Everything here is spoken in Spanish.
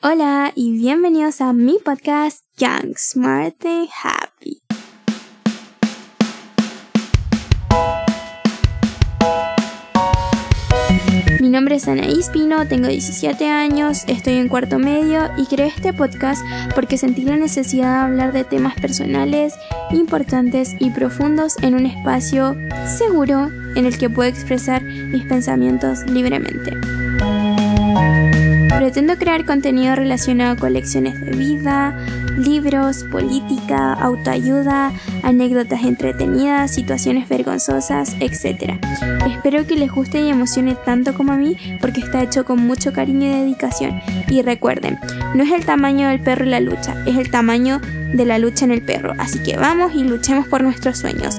Hola y bienvenidos a mi podcast Young, Smart and Happy. Mi nombre es Anaís Pino, tengo 17 años, estoy en cuarto medio y creé este podcast porque sentí la necesidad de hablar de temas personales, importantes y profundos en un espacio seguro en el que puedo expresar mis pensamientos libremente. Pretendo crear contenido relacionado con lecciones de vida, libros, política, autoayuda, anécdotas entretenidas, situaciones vergonzosas, etc. Espero que les guste y emocione tanto como a mí porque está hecho con mucho cariño y dedicación. Y recuerden, no es el tamaño del perro la lucha, es el tamaño de la lucha en el perro. Así que vamos y luchemos por nuestros sueños.